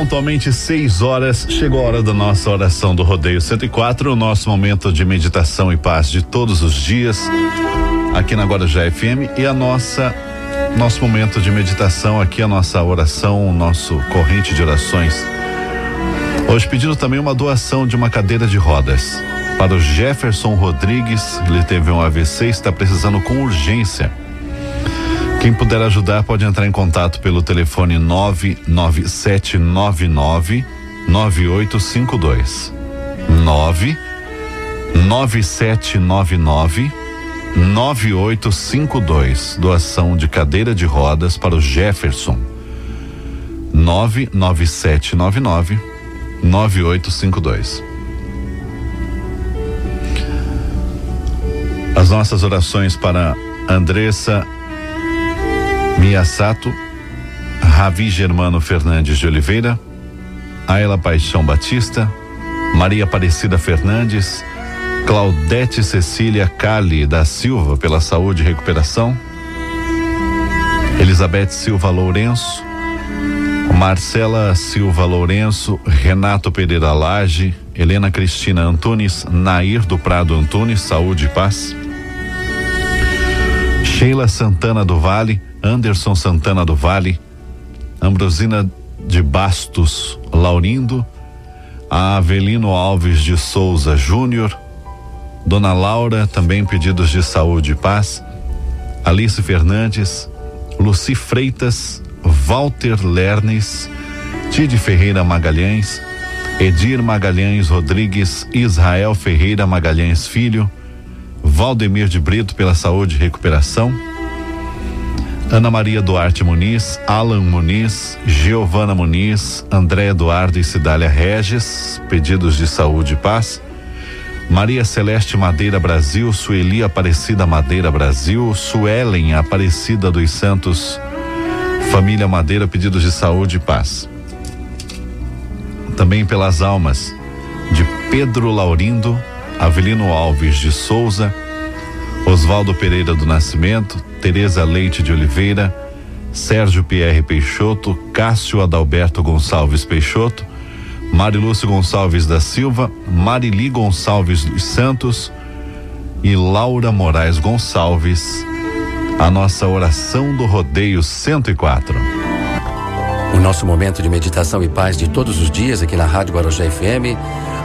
pontualmente 6 horas, chegou a hora da nossa oração do Rodeio 104, o nosso momento de meditação e paz de todos os dias, aqui na Guarujá FM e a nossa nosso momento de meditação aqui, a nossa oração, o nosso corrente de orações. Hoje pedindo também uma doação de uma cadeira de rodas para o Jefferson Rodrigues, ele teve um AVC está precisando com urgência. Quem puder ajudar pode entrar em contato pelo telefone 99799 9852. 99799 9852. Doação de cadeira de rodas para o Jefferson. 99799 9852. As nossas orações para Andressa Miyasato, Ravi Germano Fernandes de Oliveira, Ayla Paixão Batista, Maria Aparecida Fernandes, Claudete Cecília Cali da Silva pela saúde e recuperação, Elizabeth Silva Lourenço, Marcela Silva Lourenço, Renato Pereira Lage, Helena Cristina Antunes, Nair do Prado Antunes, saúde e paz. Sheila Santana do Vale, Anderson Santana do Vale, Ambrosina de Bastos Laurindo, Avelino Alves de Souza Júnior, Dona Laura, também pedidos de saúde e paz, Alice Fernandes, Luci Freitas, Walter Lernes, Tide Ferreira Magalhães, Edir Magalhães Rodrigues, Israel Ferreira Magalhães Filho, Valdemir de Brito pela saúde e recuperação, Ana Maria Duarte Muniz, Alan Muniz, Giovana Muniz, André Eduardo e Cidália Regis, pedidos de saúde e paz. Maria Celeste Madeira Brasil, Sueli Aparecida Madeira Brasil, Suelen Aparecida dos Santos, Família Madeira, pedidos de saúde e paz. Também pelas almas de Pedro Laurindo, Avelino Alves de Souza, Oswaldo Pereira do Nascimento, Tereza Leite de Oliveira, Sérgio Pierre Peixoto, Cássio Adalberto Gonçalves Peixoto, Marilúcio Gonçalves da Silva, Marili Gonçalves dos Santos e Laura Moraes Gonçalves. A nossa oração do rodeio 104. O nosso momento de meditação e paz de todos os dias aqui na Rádio Guarujá FM,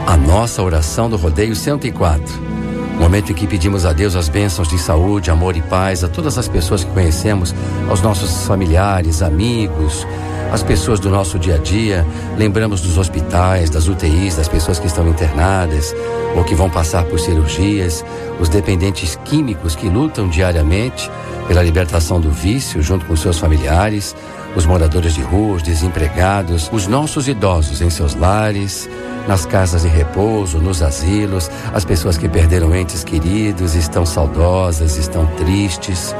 a nossa oração do rodeio 104. Momento em que pedimos a Deus as bênçãos de saúde, amor e paz a todas as pessoas que conhecemos, aos nossos familiares, amigos, as pessoas do nosso dia a dia. Lembramos dos hospitais, das UTIs, das pessoas que estão internadas ou que vão passar por cirurgias, os dependentes químicos que lutam diariamente pela libertação do vício junto com seus familiares, os moradores de rua, os desempregados, os nossos idosos em seus lares nas casas de repouso, nos asilos, as pessoas que perderam entes queridos estão saudosas, estão tristes.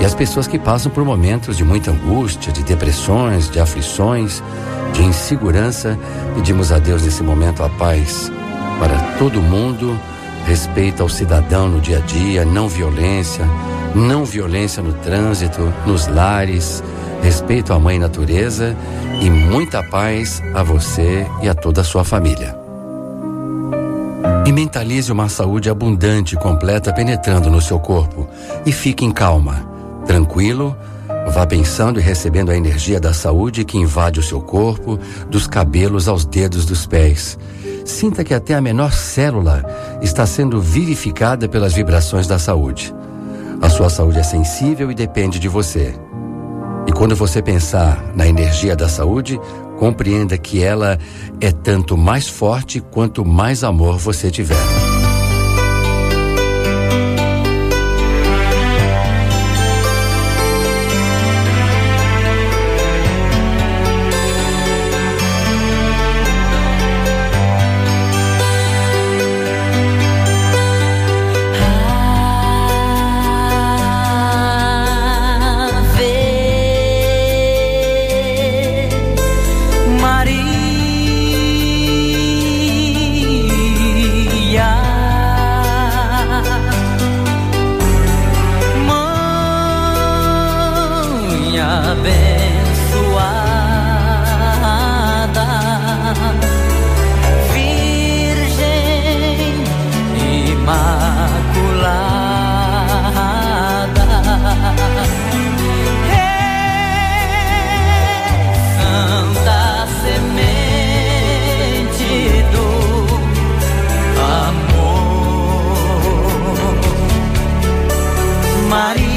E as pessoas que passam por momentos de muita angústia, de depressões, de aflições, de insegurança, pedimos a Deus nesse momento a paz para todo mundo, respeito ao cidadão no dia a dia, não violência, não violência no trânsito, nos lares, respeito à mãe natureza e muita paz a você e a toda a sua família. E mentalize uma saúde abundante e completa penetrando no seu corpo e fique em calma, tranquilo, vá pensando e recebendo a energia da saúde que invade o seu corpo, dos cabelos aos dedos dos pés. Sinta que até a menor célula está sendo vivificada pelas vibrações da saúde. A sua saúde é sensível e depende de você. E quando você pensar na energia da saúde, compreenda que ela é tanto mais forte quanto mais amor você tiver. abençoada. Virgem Imaculada. é Santa semente do amor, Maria.